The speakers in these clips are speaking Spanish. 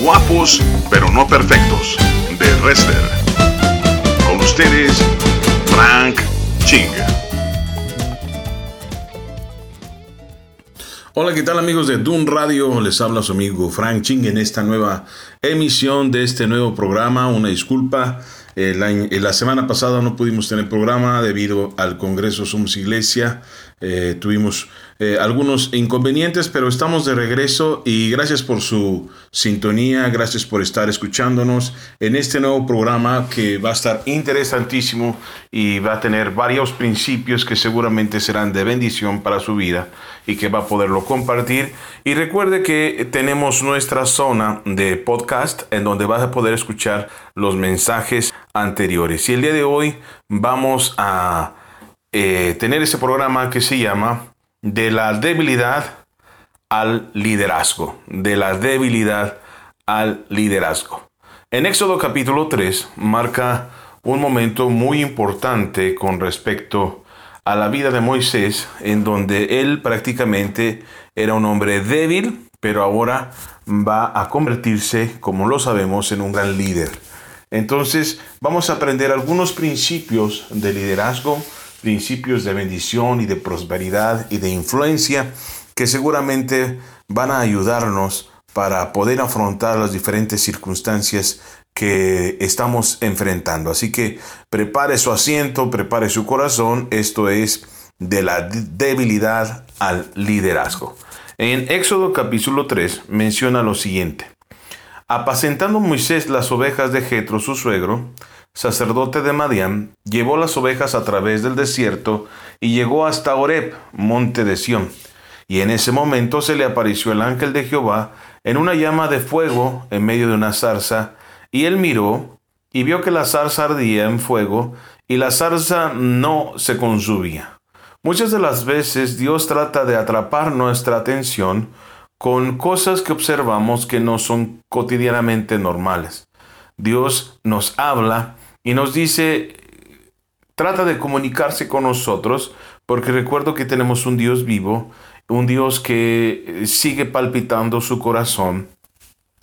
Guapos pero no perfectos de Wrestler. Con ustedes, Frank Ching. Hola, ¿qué tal amigos de Doom Radio? Les habla su amigo Frank Ching en esta nueva emisión de este nuevo programa. Una disculpa, la, la, semana pasada no pudimos tener programa debido al Congreso Somos Iglesia. Eh, tuvimos eh, algunos inconvenientes, pero estamos de regreso y gracias por su sintonía, gracias por estar escuchándonos en este nuevo programa que va a estar interesantísimo y va a tener varios principios que seguramente serán de bendición para su vida y que va a poderlo compartir. Y recuerde que tenemos nuestra zona de podcast en donde vas a poder escuchar los mensajes anteriores. Y el día de hoy vamos a eh, tener ese programa que se llama De la debilidad al liderazgo. De la debilidad al liderazgo. En Éxodo capítulo 3 marca un momento muy importante con respecto a la vida de Moisés, en donde él prácticamente era un hombre débil, pero ahora va a convertirse, como lo sabemos, en un gran líder. Entonces vamos a aprender algunos principios de liderazgo, principios de bendición y de prosperidad y de influencia que seguramente van a ayudarnos para poder afrontar las diferentes circunstancias que estamos enfrentando. Así que prepare su asiento, prepare su corazón. Esto es de la debilidad al liderazgo. En Éxodo capítulo 3 menciona lo siguiente. Apacentando Moisés las ovejas de Jetro, su suegro, sacerdote de Madián, llevó las ovejas a través del desierto y llegó hasta Oreb, monte de Sión. Y en ese momento se le apareció el ángel de Jehová en una llama de fuego en medio de una zarza, y él miró y vio que la zarza ardía en fuego y la zarza no se consumía. Muchas de las veces Dios trata de atrapar nuestra atención con cosas que observamos que no son cotidianamente normales. Dios nos habla y nos dice, trata de comunicarse con nosotros, porque recuerdo que tenemos un Dios vivo, un Dios que sigue palpitando su corazón,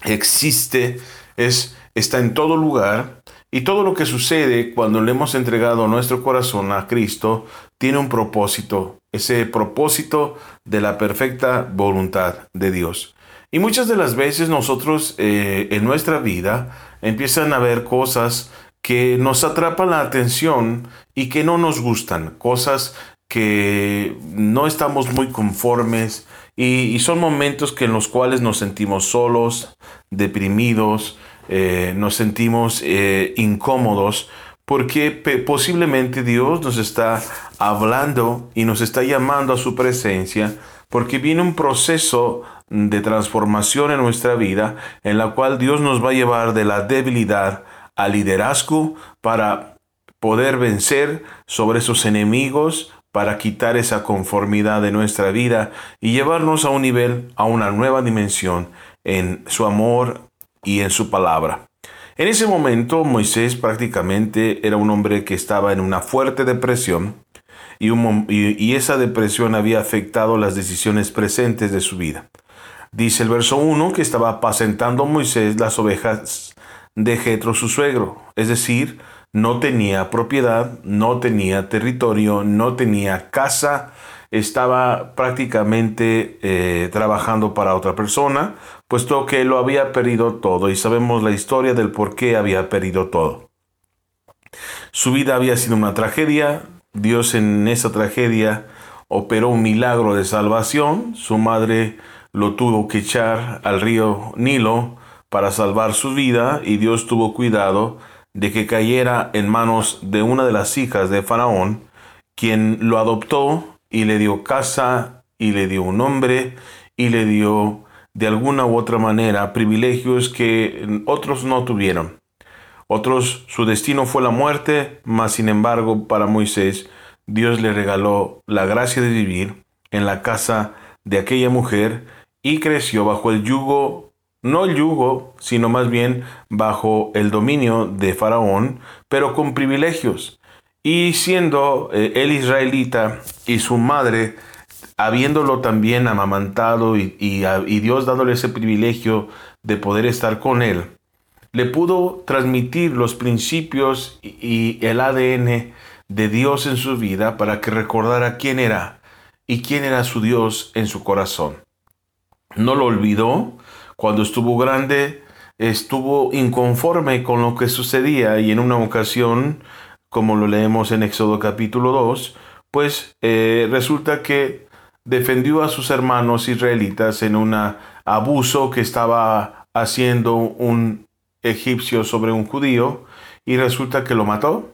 existe, es, está en todo lugar, y todo lo que sucede cuando le hemos entregado nuestro corazón a Cristo tiene un propósito, ese propósito de la perfecta voluntad de Dios. Y muchas de las veces nosotros eh, en nuestra vida empiezan a ver cosas que nos atrapan la atención y que no nos gustan, cosas que no estamos muy conformes y, son momentos que en los cuales nos sentimos solos, deprimidos, eh, nos sentimos eh, incómodos porque posiblemente Dios nos está hablando y nos está llamando a su presencia porque viene un proceso de transformación en nuestra vida en la cual Dios nos va a llevar de la debilidad al liderazgo para poder vencer sobre esos enemigos, para quitar esa conformidad de nuestra vida y llevarnos a un nivel, a una nueva dimensión en su amor y en su palabra. En ese momento Moisés prácticamente era un hombre que estaba en una fuerte depresión y, y, esa depresión había afectado las decisiones presentes de su vida. Dice el verso 1 que estaba apacentando Moisés las ovejas de Jetro su suegro, es decir, no tenía propiedad, no tenía territorio, no tenía casa, estaba prácticamente eh, trabajando para otra persona, puesto que lo había perdido todo. Y sabemos la historia del por qué había perdido todo. Su vida había sido una tragedia, Dios en esa tragedia operó un milagro de salvación, su madre lo tuvo que echar al río Nilo, para salvar su vida y Dios tuvo cuidado de que cayera en manos de una de las hijas de Faraón, quien lo adoptó y le dio casa y le dio un nombre y le dio de alguna u otra manera privilegios que otros no tuvieron. Otros su destino fue la muerte, mas sin embargo para Moisés Dios le regaló la gracia de vivir en la casa de aquella mujer y creció bajo el yugo no el yugo, sino más bien bajo el dominio de Faraón, pero con privilegios. Y siendo eh, el israelita y su madre habiéndolo también amamantado y, y, Dios dándole ese privilegio de poder estar con él, le pudo transmitir los principios y el ADN de Dios en su vida para que recordara quién era y quién era su Dios en su corazón. No lo olvidó. Cuando estuvo grande, estuvo inconforme con lo que sucedía y en una ocasión, como lo leemos en Éxodo capítulo 2, pues eh, resulta que defendió a sus hermanos israelitas en un abuso que estaba haciendo un egipcio sobre un judío y resulta que lo mató.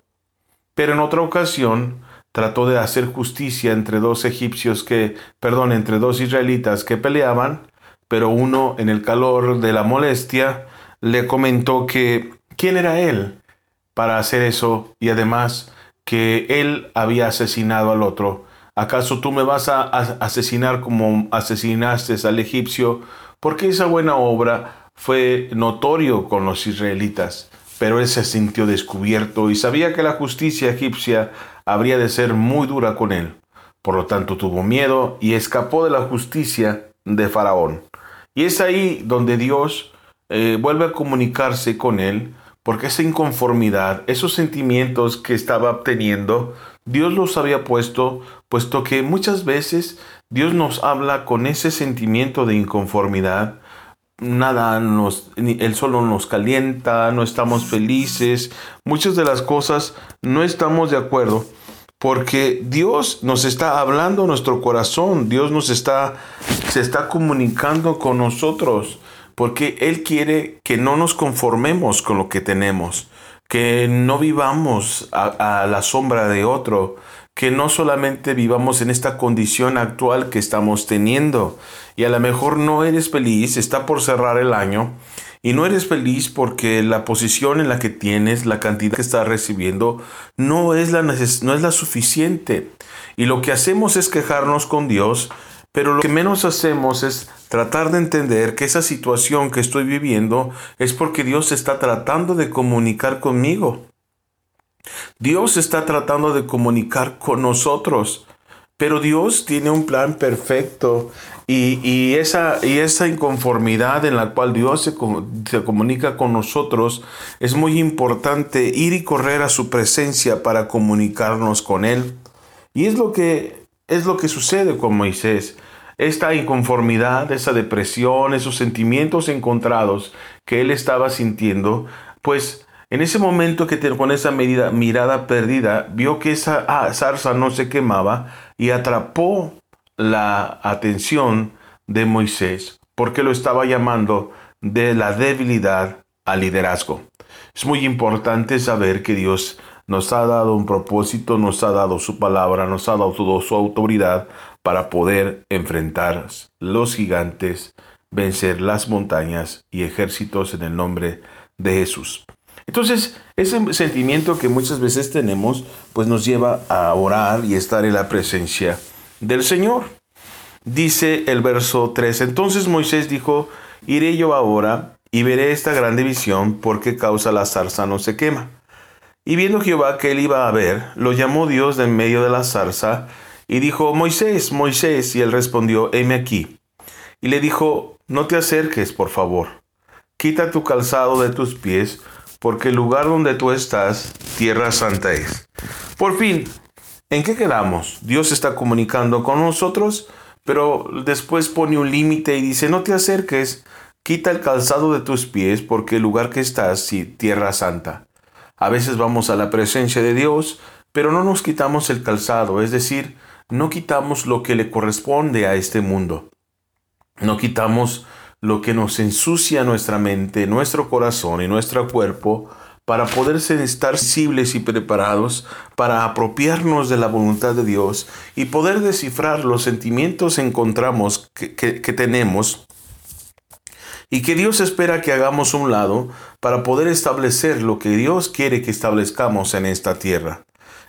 Pero en otra ocasión trató de hacer justicia entre dos egipcios que, perdón, entre dos israelitas que peleaban, pero uno en el calor de la molestia le comentó que quién era él para hacer eso y además que él había asesinado al otro. ¿Acaso tú me vas a asesinar como asesinaste al egipcio? Porque esa buena obra fue notorio con los israelitas pero él se sintió descubierto y sabía que la justicia egipcia habría de ser muy dura con él. Por lo tanto tuvo miedo y escapó de la justicia de Faraón. Y es ahí donde Dios eh, vuelve a comunicarse con él, porque esa inconformidad, esos sentimientos que estaba obteniendo, Dios los había puesto, puesto que muchas veces Dios nos habla con ese sentimiento de inconformidad, nada nos, el sol nos calienta, no estamos felices, muchas de las cosas no estamos de acuerdo porque Dios nos está hablando nuestro corazón, Dios nos está, se está comunicando con nosotros, porque Él quiere que no nos conformemos con lo que tenemos, que no vivamos a la sombra de otro, que no solamente vivamos en esta condición actual que estamos teniendo. Y a lo mejor no eres feliz, está por cerrar el año y no eres feliz porque la posición en la que tienes, la cantidad que estás recibiendo no es la, no es la suficiente. Y lo que hacemos es quejarnos con Dios, pero lo que menos hacemos es tratar de entender que esa situación que estoy viviendo es porque Dios está tratando de comunicar conmigo. Dios está tratando de comunicar con nosotros, pero Dios tiene un plan perfecto y, esa, y esa inconformidad en la cual Dios se, se comunica con nosotros es muy importante ir y correr a su presencia para comunicarnos con Él. Y es lo que, es lo que sucede con Moisés esta inconformidad, esa depresión, esos sentimientos encontrados que él estaba sintiendo, pues en ese momento que con esa mirada perdida, vio que esa ah, zarza no se quemaba y atrapó la atención de Moisés, porque lo estaba llamando de la debilidad al liderazgo. Es muy importante saber que Dios nos ha dado un propósito, nos ha dado su palabra, nos ha dado su autoridad para poder enfrentar los gigantes, vencer las montañas y ejércitos en el nombre de Jesús. Entonces, ese sentimiento que muchas veces tenemos, pues nos lleva a orar y estar en la presencia del Señor. Dice el verso 3, entonces Moisés dijo, iré yo ahora y veré esta grande visión porque causa la zarza no se quema. Y viendo Jehová que él iba a ver, lo llamó Dios de en medio de la zarza y dijo, Moisés, Moisés, y él respondió, heme aquí. Y le dijo, no te acerques, por favor, quita tu calzado de tus pies, porque el lugar donde tú estás, tierra santa es. Por fin, ¿en qué quedamos? Dios está comunicando con nosotros, pero después pone un límite y dice, no te acerques, quita el calzado de tus pies, porque el lugar que estás, sí, tierra santa. A veces vamos a la presencia de Dios, pero no nos quitamos el calzado, es decir, no quitamos lo que le corresponde a este mundo. No quitamos lo que nos ensucia nuestra mente, nuestro corazón y nuestro cuerpo para poder estar sensibles y preparados para apropiarnos de la voluntad de Dios y poder descifrar los sentimientos que encontramos que, que tenemos y que Dios espera que hagamos un lado para poder establecer lo que Dios quiere que establezcamos en esta tierra.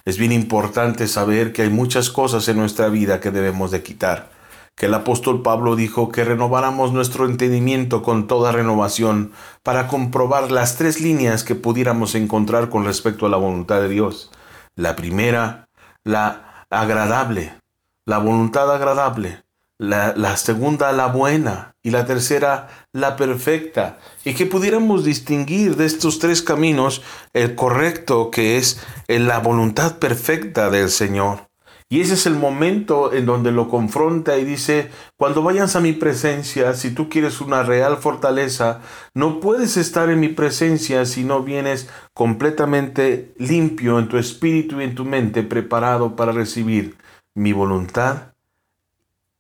Es bien importante saber que hay muchas cosas en nuestra vida que debemos de quitar que el apóstol Pablo dijo que renováramos nuestro entendimiento con toda renovación para comprobar las tres líneas que pudiéramos encontrar con respecto a la voluntad de Dios. La primera, la agradable, la voluntad agradable, la, segunda la buena y la tercera la perfecta. Y que pudiéramos distinguir de estos tres caminos el correcto que es la voluntad perfecta del Señor. Y ese es el momento en donde lo confronta y dice, cuando vayas a mi presencia, si tú quieres una real fortaleza, no puedes estar en mi presencia si no vienes completamente limpio en tu espíritu y en tu mente, preparado para recibir mi voluntad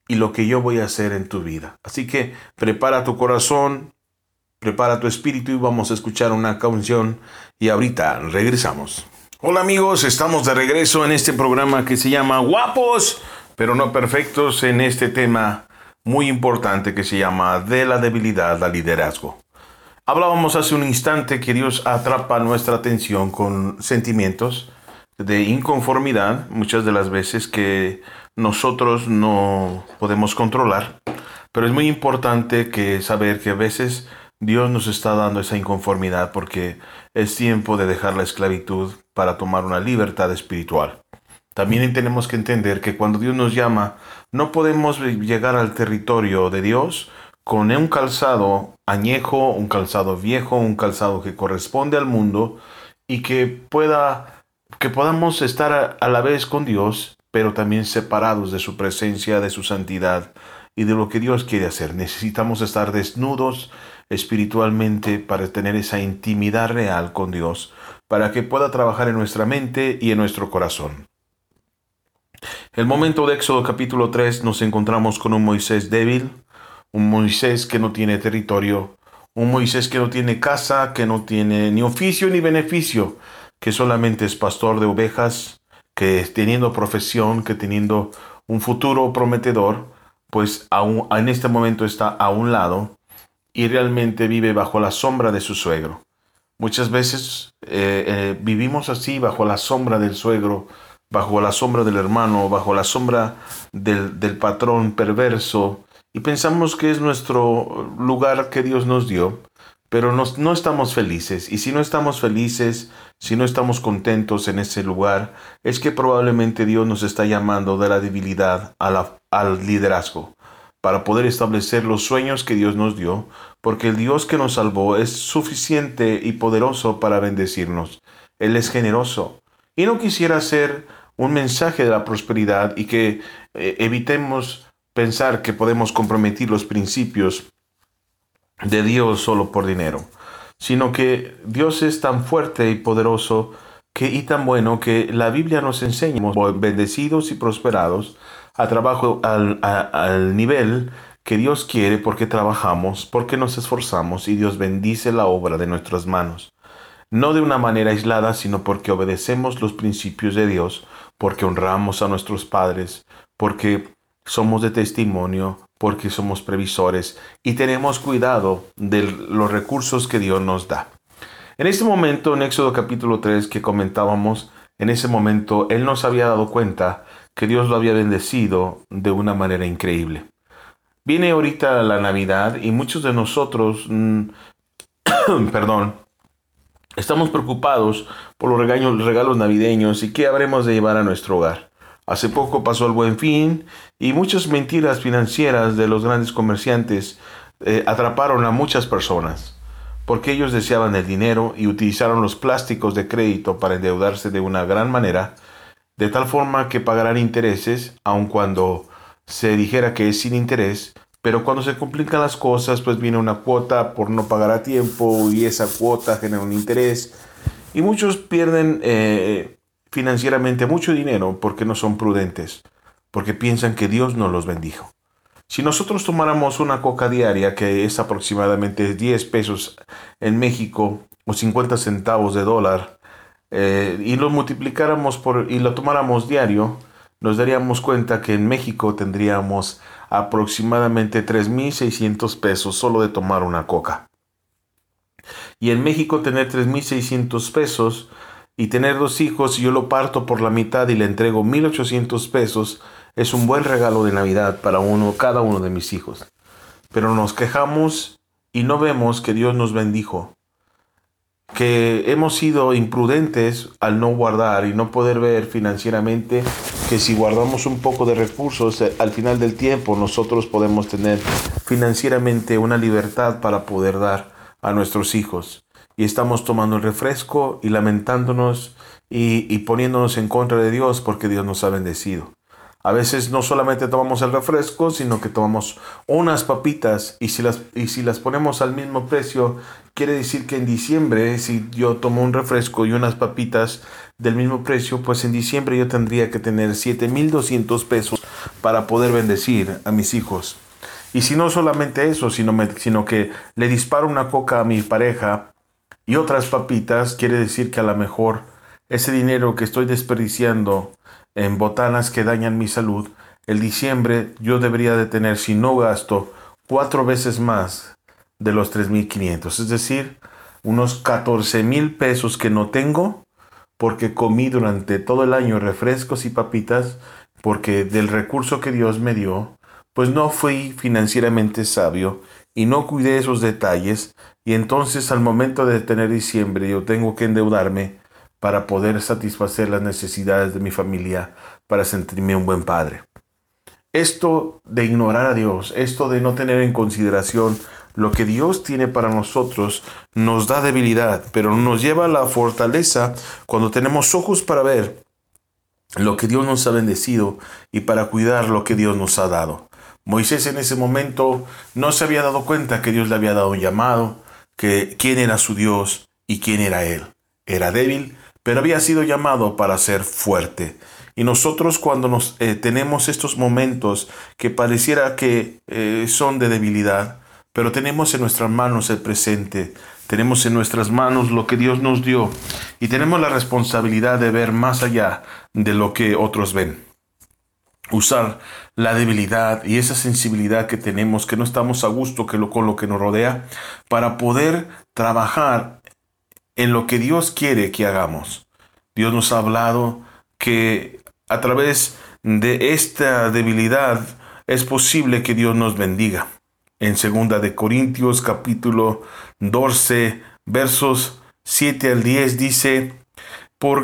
y lo que yo voy a hacer en tu vida. Así que prepara tu corazón, prepara tu espíritu y vamos a escuchar una canción y ahorita regresamos. Hola amigos, estamos de regreso en este programa que se llama Guapos, pero no perfectos en este tema muy importante que se llama de la debilidad al liderazgo. Hablábamos hace un instante que Dios atrapa nuestra atención con sentimientos de inconformidad, muchas de las veces que nosotros no podemos controlar, pero es muy importante que saber que a veces Dios nos está dando esa inconformidad porque es tiempo de dejar la esclavitud para tomar una libertad espiritual. También tenemos que entender que cuando Dios nos llama, no podemos llegar al territorio de Dios con un calzado añejo, un calzado viejo, un calzado que corresponde al mundo y que pueda que podamos estar a, la vez con Dios, pero también separados de su presencia, de su santidad y de lo que Dios quiere hacer. Necesitamos estar desnudos espiritualmente para tener esa intimidad real con Dios para que pueda trabajar en nuestra mente y en nuestro corazón. El momento de Éxodo capítulo 3 nos encontramos con un Moisés débil, un Moisés que no tiene territorio, un Moisés que no tiene casa, que no tiene ni oficio ni beneficio, que solamente es pastor de ovejas, que teniendo profesión, que teniendo un futuro prometedor, pues aún, en este momento está a un lado y realmente vive bajo la sombra de su suegro. Muchas veces eh, eh, vivimos así bajo la sombra del suegro, bajo la sombra del hermano, bajo la sombra del, del patrón perverso y pensamos que es nuestro lugar que Dios nos dio, pero no estamos felices. Y si no estamos felices, si no estamos contentos en ese lugar, es que probablemente Dios nos está llamando de la debilidad a la, al liderazgo para poder establecer los sueños que Dios nos dio, porque el Dios que nos salvó es suficiente y poderoso para bendecirnos. Él es generoso. Y no quisiera ser un mensaje de la prosperidad y que eh, evitemos pensar que podemos comprometer los principios de Dios solo por dinero, sino que Dios es tan fuerte y poderoso que, y tan bueno que la Biblia nos enseña, bendecidos y prosperados, a trabajo al, al nivel que Dios quiere porque trabajamos, porque nos esforzamos y Dios bendice la obra de nuestras manos. No de una manera aislada, sino porque obedecemos los principios de Dios, porque honramos a nuestros padres, porque somos de testimonio, porque somos previsores y tenemos cuidado de los recursos que Dios nos da. En este momento, en Éxodo capítulo 3 que comentábamos, en ese momento Él nos había dado cuenta que Dios lo había bendecido de una manera increíble. Viene ahorita la Navidad y muchos de nosotros, mm, perdón, estamos preocupados por los regalos, regalos navideños y qué habremos de llevar a nuestro hogar. Hace poco pasó el buen fin y muchas mentiras financieras de los grandes comerciantes eh, atraparon a muchas personas porque ellos deseaban el dinero y utilizaron los plásticos de crédito para endeudarse de una gran manera de tal forma que pagarán intereses, aun cuando se dijera que es sin interés, pero cuando se complican las cosas, pues viene una cuota por no pagar a tiempo y esa cuota genera un interés. Y muchos pierden eh, financieramente mucho dinero porque no son prudentes, porque piensan que Dios no los bendijo. Si nosotros tomáramos una coca diaria, que es aproximadamente 10 pesos en México o 50 centavos de dólar, eh, y lo multiplicáramos por y lo tomáramos diario, nos daríamos cuenta que en México tendríamos aproximadamente 3.600 pesos solo de tomar una coca. Y en México tener 3.600 pesos y tener dos hijos, yo lo parto por la mitad y le entrego 1.800 pesos, es un buen regalo de Navidad para uno, cada uno de mis hijos. Pero nos quejamos y no vemos que Dios nos bendijo que hemos sido imprudentes al no guardar y no poder ver financieramente que si guardamos un poco de recursos eh, al final del tiempo nosotros podemos tener financieramente una libertad para poder dar a nuestros hijos. Y estamos tomando el refresco y lamentándonos y, y poniéndonos en contra de Dios porque Dios nos ha bendecido. A veces no solamente tomamos el refresco, sino que tomamos unas papitas y si las, y si las ponemos al mismo precio, quiere decir que en diciembre, si yo tomo un refresco y unas papitas del mismo precio, pues en diciembre yo tendría que tener 7.200 pesos para poder bendecir a mis hijos. Y si no solamente eso, sino, sino que le disparo una coca a mi pareja y otras papitas, quiere decir que a lo mejor ese dinero que estoy desperdiciando en botanas que dañan mi salud, el diciembre yo debería de tener, si no gasto, cuatro veces más de los 3.500, es decir, unos 14 mil pesos que no tengo porque comí durante todo el año refrescos y papitas, porque del recurso que Dios me dio, pues no fui financieramente sabio y no cuidé esos detalles, y entonces al momento de tener diciembre yo tengo que endeudarme para poder satisfacer las necesidades de mi familia, para sentirme un buen padre. Esto de ignorar a Dios, esto de no tener en consideración lo que Dios tiene para nosotros, nos da debilidad, pero nos lleva a la fortaleza cuando tenemos ojos para ver lo que Dios nos ha bendecido y para cuidar lo que Dios nos ha dado. Moisés en ese momento no se había dado cuenta que Dios le había dado un llamado, que quién era su Dios y quién era él. Era débil, pero había sido llamado para ser fuerte. Y nosotros cuando nos eh, tenemos estos momentos que pareciera que eh, son de debilidad, pero tenemos en nuestras manos el presente, tenemos en nuestras manos lo que Dios nos dio y tenemos la responsabilidad de ver más allá de lo que otros ven. Usar la debilidad y esa sensibilidad que tenemos, que no estamos a gusto que lo, con lo que nos rodea, para poder trabajar en lo que Dios quiere que hagamos. Dios nos ha hablado que a través de esta debilidad es posible que Dios nos bendiga. En segunda de Corintios capítulo 12 versos 7 al 10 dice,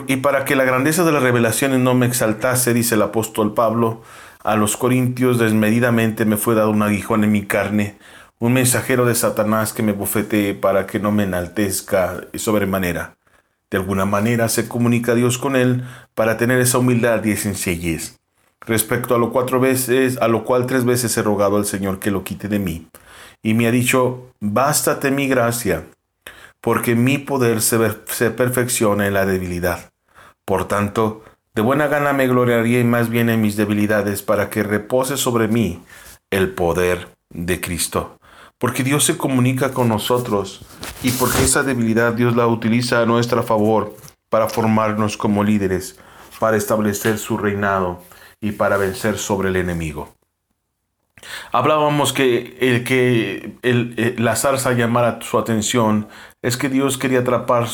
y para que la grandeza de las revelaciones no me exaltase, dice el apóstol Pablo, a los corintios desmedidamente me fue dado un aguijón en mi carne, un mensajero de Satanás que me bofetee para que no me enaltezca sobremanera. De alguna manera se comunica Dios con él para tener esa humildad y sencillez. Respecto a lo cuatro veces, a lo cual tres veces he rogado al Señor que lo quite de mí. Y me ha dicho, bástate mi gracia, porque mi poder se, se perfecciona en la debilidad. Por tanto, de buena gana me gloriaré más bien en mis debilidades para que repose sobre mí el poder de Cristo porque Dios se comunica con nosotros y porque esa debilidad Dios la utiliza a nuestro favor para formarnos como líderes, para establecer su reinado y para vencer sobre el enemigo. Hablábamos que el que el, la zarza llamara su atención es que Dios quería atrapar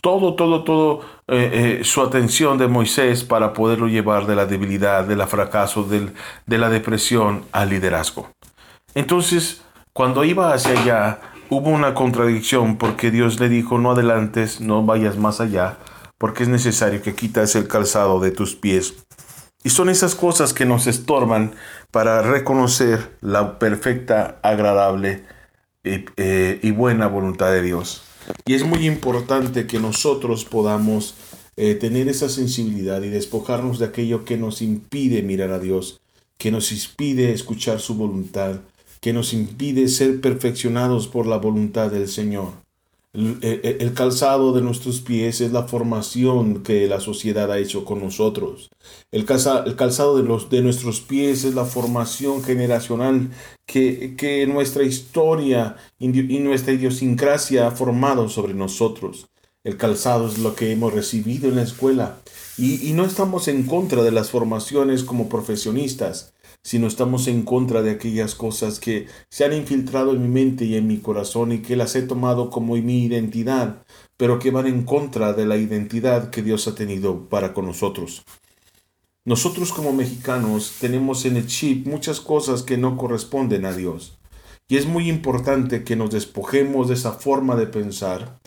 todo, todo, todo eh, eh, su atención de Moisés para poderlo llevar de la debilidad, del fracaso, del, de la depresión al liderazgo. Entonces, cuando iba hacia allá, hubo una contradicción porque Dios le dijo, no adelantes, no vayas más allá, porque es necesario que quitas el calzado de tus pies. Y son esas cosas que nos estorban para reconocer la perfecta, agradable eh, eh, y, buena voluntad de Dios. Y es muy importante que nosotros podamos eh, tener esa sensibilidad y despojarnos de aquello que nos impide mirar a Dios, que nos impide escuchar su voluntad, que nos impide ser perfeccionados por la voluntad del Señor. El, calzado de nuestros pies es la formación que la sociedad ha hecho con nosotros. El, calzado de, los, de nuestros pies es la formación generacional que, que nuestra historia y nuestra idiosincrasia ha formado sobre nosotros. El calzado es lo que hemos recibido en la escuela. Y, y no estamos en contra de las formaciones como profesionistas si no estamos en contra de aquellas cosas que se han infiltrado en mi mente y en mi corazón y que las he tomado como mi identidad, pero que van en contra de la identidad que Dios ha tenido para con nosotros. Nosotros como mexicanos tenemos en el chip muchas cosas que no corresponden a Dios. Y es muy importante que nos despojemos de esa forma de pensar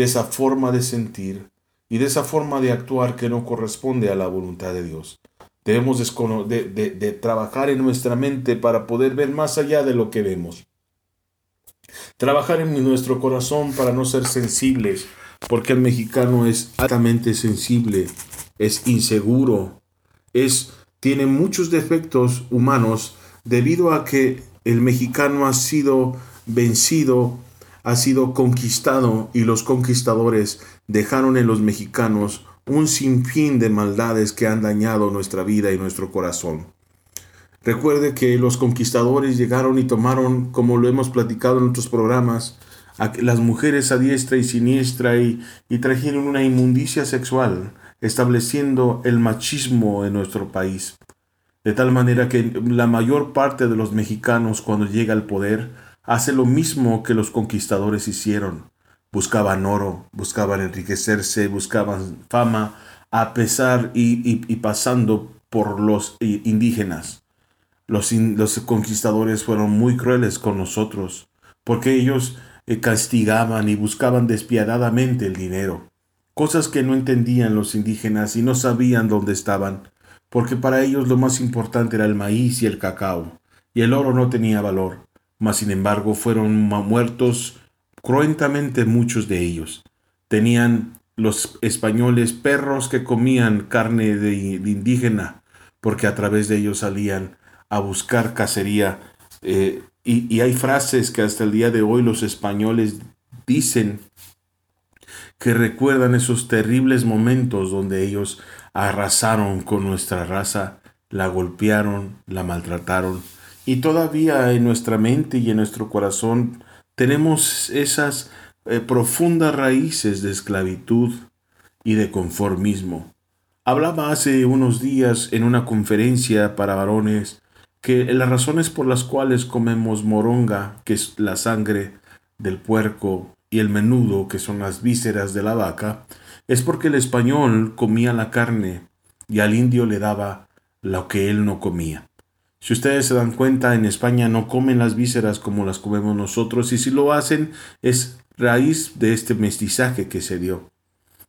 de esa forma de sentir y de esa forma de actuar que no corresponde a la voluntad de Dios. Debemos de, de, trabajar en nuestra mente para poder ver más allá de lo que vemos. Trabajar en nuestro corazón para no ser sensibles, porque el mexicano es altamente sensible, es inseguro, es, tiene muchos defectos humanos debido a que el mexicano ha sido vencido, ha sido conquistado y los conquistadores dejaron en los mexicanos un sinfín de maldades que han dañado nuestra vida y nuestro corazón. Recuerde que los conquistadores llegaron y tomaron, como lo hemos platicado en otros programas, a las mujeres a diestra y siniestra y, y trajeron una inmundicia sexual, estableciendo el machismo en nuestro país. De tal manera que la mayor parte de los mexicanos cuando llega al poder hace lo mismo que los conquistadores hicieron. Buscaban oro, buscaban enriquecerse, buscaban fama, a pesar y, pasando por los indígenas. Los, los, conquistadores fueron muy crueles con nosotros, porque ellos eh, castigaban y buscaban despiadadamente el dinero, cosas que no entendían los indígenas y no sabían dónde estaban, porque para ellos lo más importante era el maíz y el cacao, y el oro no tenía valor mas sin embargo fueron muertos cruentamente muchos de ellos. Tenían los españoles perros que comían carne de, indígena, porque a través de ellos salían a buscar cacería. Eh, y, y hay frases que hasta el día de hoy los españoles dicen que recuerdan esos terribles momentos donde ellos arrasaron con nuestra raza, la golpearon, la maltrataron y todavía en nuestra mente y en nuestro corazón tenemos esas eh, profundas raíces de esclavitud y de conformismo. Hablaba hace unos días en una conferencia para varones que las razones por las cuales comemos moronga, que es la sangre del puerco, y el menudo, que son las vísceras de la vaca, es porque el español comía la carne y al indio le daba lo que él no comía. Si ustedes se dan cuenta, en España no comen las vísceras como las comemos nosotros y si lo hacen es raíz de este mestizaje que se dio.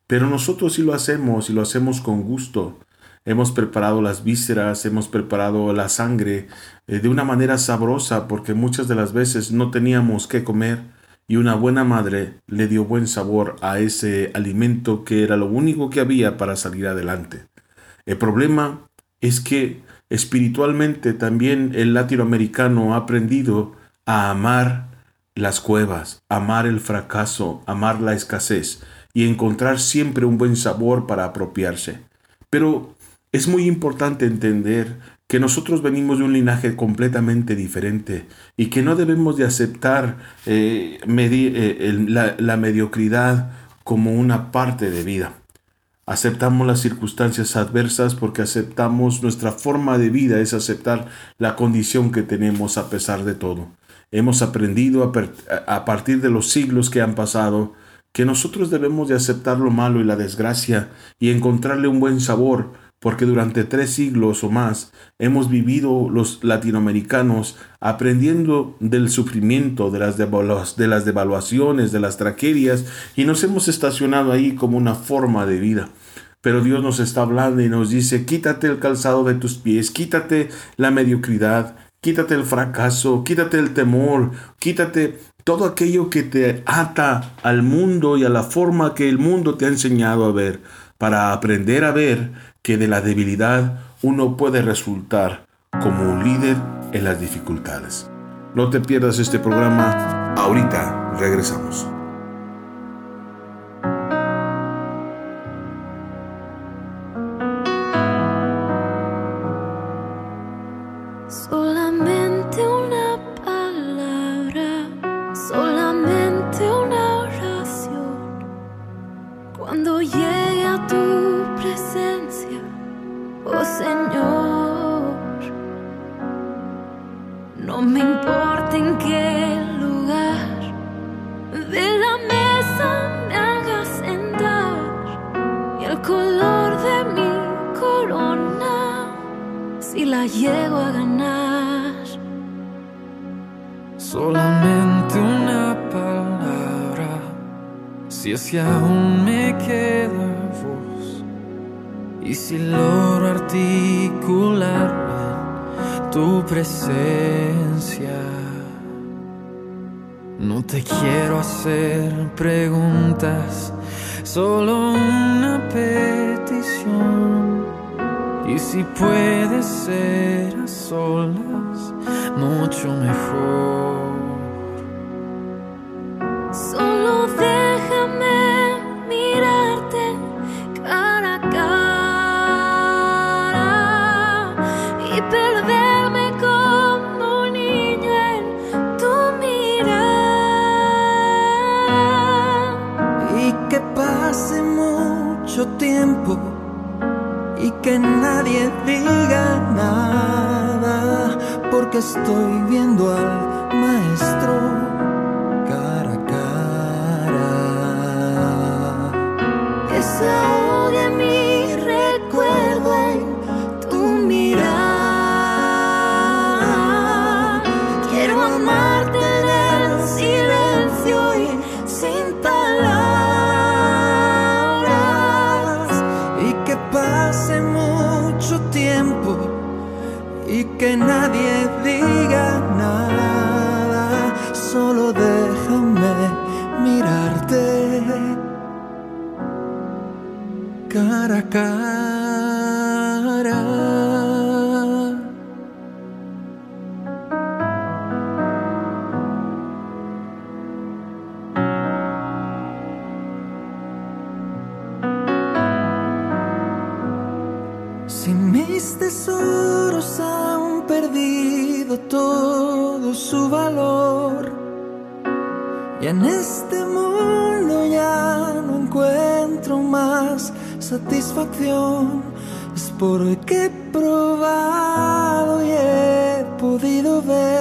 Pero nosotros sí lo hacemos y lo hacemos con gusto. Hemos preparado las vísceras, hemos preparado la sangre eh, de una manera sabrosa porque muchas de las veces no teníamos qué comer y una buena madre le dio buen sabor a ese alimento que era lo único que había para salir adelante. El problema es que Espiritualmente también el latinoamericano ha aprendido a amar las cuevas, amar el fracaso, amar la escasez y encontrar siempre un buen sabor para apropiarse. Pero es muy importante entender que nosotros venimos de un linaje completamente diferente y que no debemos de aceptar eh, eh, la mediocridad como una parte de vida. Aceptamos las circunstancias adversas porque aceptamos nuestra forma de vida, es aceptar la condición que tenemos a pesar de todo. Hemos aprendido a, partir de los siglos que han pasado que nosotros debemos de aceptar lo malo y la desgracia y encontrarle un buen sabor, porque durante tres siglos o más hemos vivido los latinoamericanos aprendiendo del sufrimiento, de las, de las devaluaciones, de las tragedias, y nos hemos estacionado ahí como una forma de vida. Pero Dios nos está hablando y nos dice, quítate el calzado de tus pies, quítate la mediocridad, quítate el fracaso, quítate el temor, quítate todo aquello que te ata al mundo y a la forma que el mundo te ha enseñado a ver, para aprender a ver que de la debilidad uno puede resultar como un líder en las dificultades. No te pierdas este programa, ahorita regresamos. Cuando llegue a tu presencia, oh Señor, no me importa en qué lugar de la mesa me hagas sentar y el color de mi corona, si la llego a ganar. Si aún me queda voz y si logro articularme en tu presencia. No te quiero hacer preguntas, solo una petición. Y si puede ser a solas, mucho mejor. que nadie diga nada, porque estoy viendo al maestro. Si mis tesoros han perdido todo su valor. Y en este mundo ya no encuentro más satisfacción, es porque he probado y he podido ver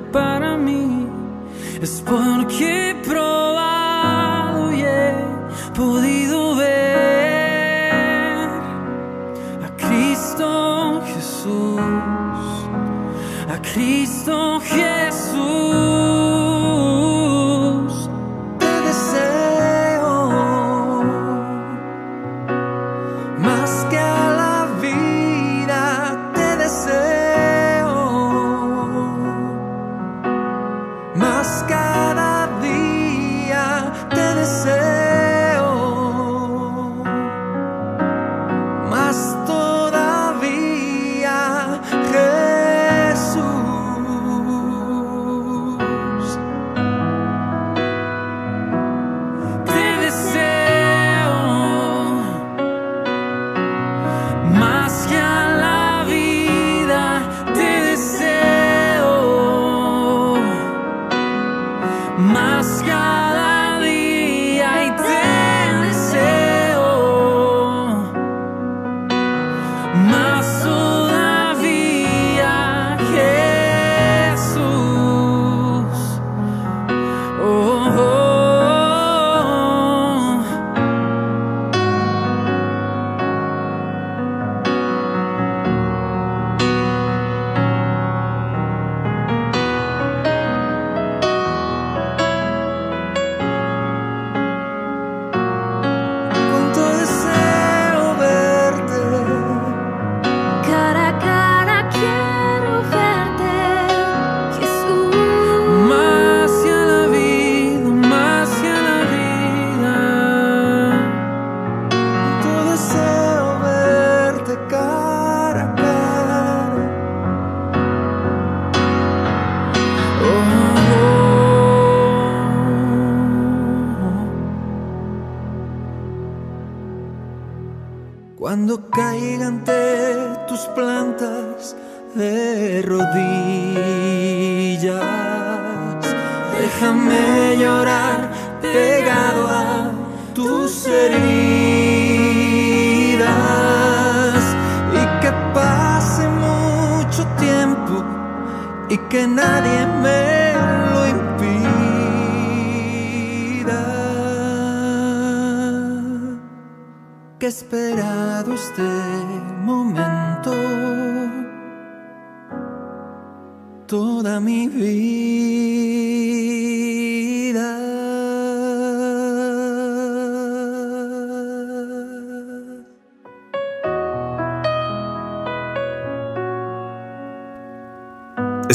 para mí es porque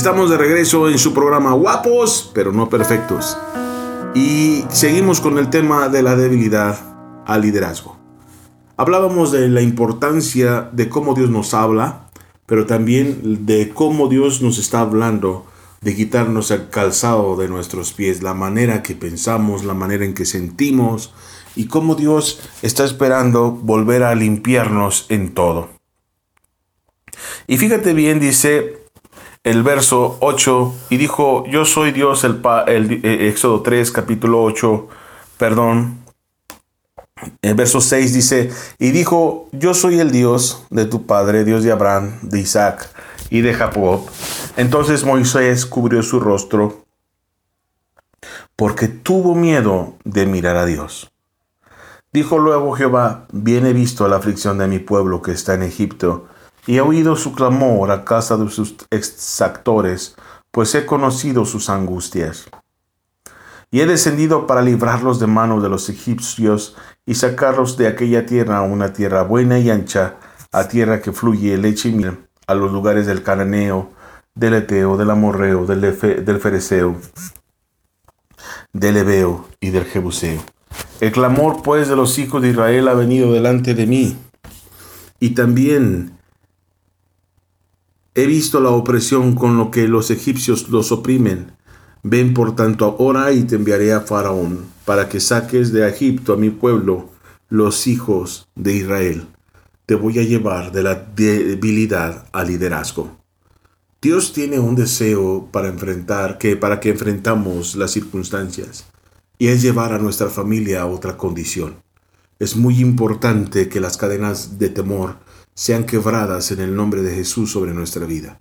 Estamos de regreso en su programa Guapos, pero no perfectos. Y seguimos con el tema de la debilidad al liderazgo. Hablábamos de la importancia de cómo Dios nos habla, pero también de cómo Dios nos está hablando de quitarnos el calzado de nuestros pies, la manera que pensamos, la manera en que sentimos y cómo Dios está esperando volver a limpiarnos en todo. Y fíjate bien, dice el verso 8, y dijo, yo soy Dios, el, el eh, Éxodo 3, capítulo 8, perdón. El verso 6 dice, y dijo, yo soy el Dios de tu padre, Dios de Abraham, de Isaac y de Jacob. Entonces Moisés cubrió su rostro porque tuvo miedo de mirar a Dios. Dijo luego Jehová, bien he visto la aflicción de mi pueblo que está en Egipto, y he oído su clamor a casa de sus exactores, pues he conocido sus angustias. Y he descendido para librarlos de manos de los egipcios y sacarlos de aquella tierra a una tierra buena y ancha, a tierra que fluye leche y miel, a los lugares del cananeo, del eteo, del amorreo, del, Efe- del fereceo, y del jebuseo. El clamor pues de los hijos de Israel ha venido delante de mí, y también he visto la opresión con lo que los egipcios los oprimen. Ven por tanto ahora y te enviaré a Faraón, para que saques de Egipto a mi pueblo, los hijos de Israel. Te voy a llevar de la debilidad al liderazgo. Dios tiene un deseo para enfrentar, que para que enfrentamos las circunstancias, y es llevar a nuestra familia a otra condición. Es muy importante que las cadenas de temor sean quebradas en el nombre de Jesús sobre nuestra vida,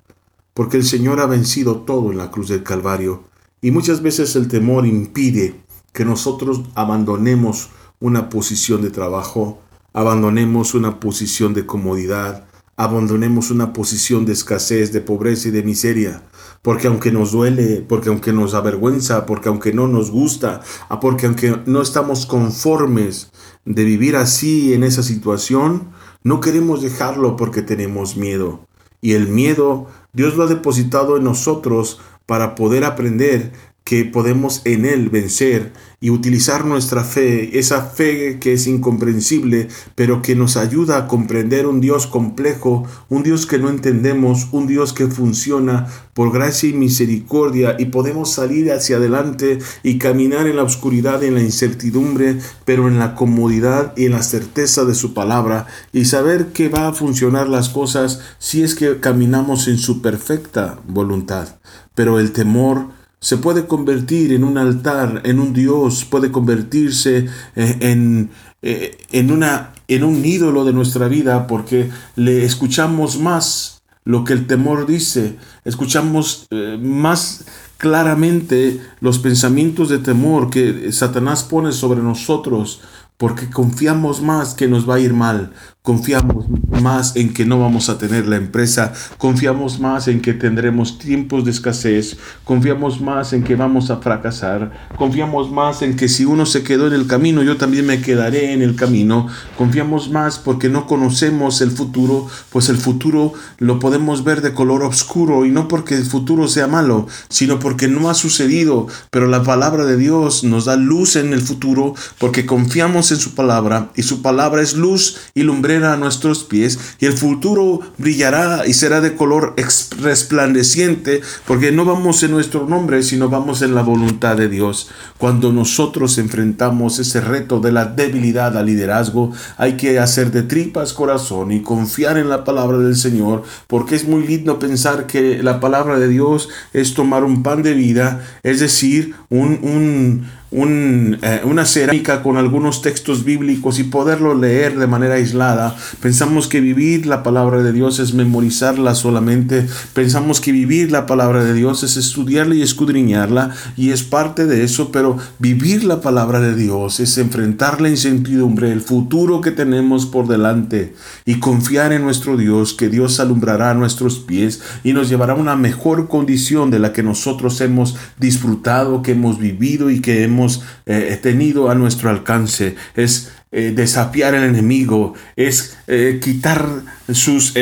porque el Señor ha vencido todo en la cruz del Calvario, y muchas veces el temor impide que nosotros abandonemos una posición de trabajo, abandonemos una posición de comodidad, abandonemos una posición de escasez, de pobreza y de miseria, porque aunque nos duele, porque aunque nos avergüenza, porque aunque no nos gusta, ah, porque aunque no estamos conformes de vivir así en esa situación, no queremos dejarlo porque tenemos miedo. Y el miedo Dios lo ha depositado en nosotros para poder aprender que podemos en Él vencer y utilizar nuestra fe, esa fe que es incomprensible, pero que nos ayuda a comprender un Dios complejo, un Dios que no entendemos, un Dios que funciona por gracia y misericordia y podemos salir hacia adelante y caminar en la oscuridad, en la incertidumbre, pero en la comodidad y en la certeza de su palabra y saber que va a funcionar las cosas si es que caminamos en su perfecta voluntad. Pero el temor se puede convertir en un altar, en un Dios, puede convertirse eh, en, eh, en, una, en un ídolo de nuestra vida porque le escuchamos más lo que el temor dice, escuchamos eh, más claramente los pensamientos de temor que Satanás pone sobre nosotros porque confiamos más que nos va a ir mal, confiamos más en que no vamos a tener la empresa, confiamos más en que tendremos tiempos de escasez, confiamos más en que vamos a fracasar, confiamos más en que si uno se quedó en el camino, yo también me quedaré en el camino, confiamos más porque no conocemos el futuro, pues el futuro lo podemos ver de color oscuro y no porque el futuro sea malo, sino porque no ha sucedido, pero la palabra de Dios nos da luz en el futuro porque confiamos en su palabra y su palabra es luz y a nuestros pies y el futuro brillará y será de color resplandeciente porque no vamos en nuestro nombre sino vamos en la voluntad de Dios. Cuando nosotros enfrentamos ese reto de la debilidad al liderazgo hay que hacer de tripas corazón y confiar en la palabra del Señor porque es muy lindo pensar que la palabra de Dios es tomar un pan de vida, es decir, un, un un, eh, una cerámica con algunos textos bíblicos y poderlo leer de manera aislada. Pensamos que vivir la palabra de Dios es memorizarla solamente. Pensamos que vivir la palabra de Dios es estudiarla y escudriñarla y es parte de eso, pero vivir la palabra de Dios es enfrentar la incertidumbre, el futuro que tenemos por delante y confiar en nuestro Dios, que Dios alumbrará nuestros pies y nos llevará a una mejor condición de la que nosotros hemos disfrutado, que hemos vivido y que hemos eh, tenido a nuestro alcance. Es eh, desafiar al enemigo, es eh, quitar sus,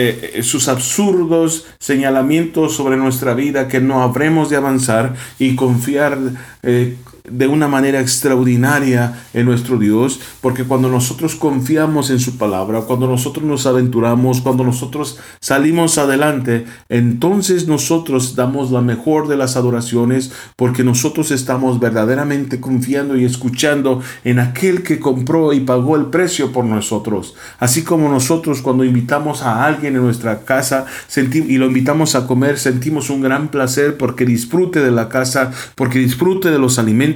sus absurdos señalamientos sobre nuestra vida que no habremos de avanzar y confiar de una manera extraordinaria en nuestro Dios, porque cuando nosotros confiamos en su palabra, cuando nosotros nos aventuramos, cuando nosotros salimos adelante, entonces nosotros damos la mejor de las adoraciones, porque nosotros estamos verdaderamente confiando y escuchando en aquel que compró y pagó el precio por nosotros. Así como nosotros cuando invitamos a alguien en nuestra casa y lo invitamos a comer, sentimos un gran placer porque disfrute de la casa, porque disfrute de los alimentos,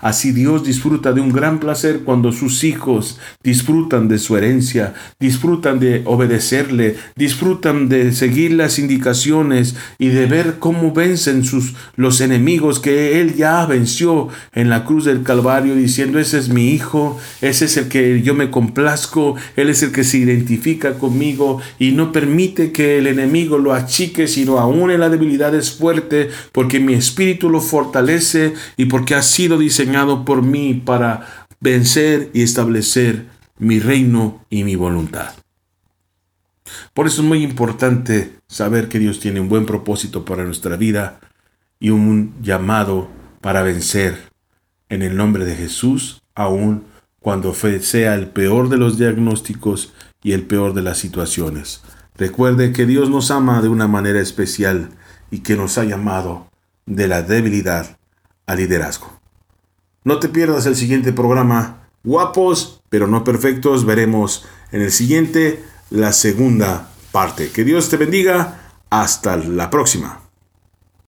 así Dios disfruta de un gran placer cuando sus hijos disfrutan de su herencia, disfrutan de obedecerle, disfrutan de seguir las indicaciones y de ver cómo vencen sus los enemigos que él ya venció en la cruz del Calvario diciendo, ese es mi hijo, ese es el que yo me complazco, él es el que se identifica conmigo y no permite que el enemigo lo achique, sino aún en la debilidad es fuerte porque mi espíritu lo fortalece y porque ha sido diseñado por mí para vencer y establecer mi reino y mi voluntad. Por eso es muy importante saber que Dios tiene un buen propósito para nuestra vida y un llamado para vencer en el nombre de Jesús, aun cuando sea el peor de los diagnósticos y el peor de las situaciones. Recuerde que Dios nos ama de una manera especial y que nos ha llamado de la debilidad al liderazgo. No te pierdas el siguiente programa. Guapos, pero no perfectos. Veremos en el siguiente la segunda parte. Que Dios te bendiga. Hasta la próxima.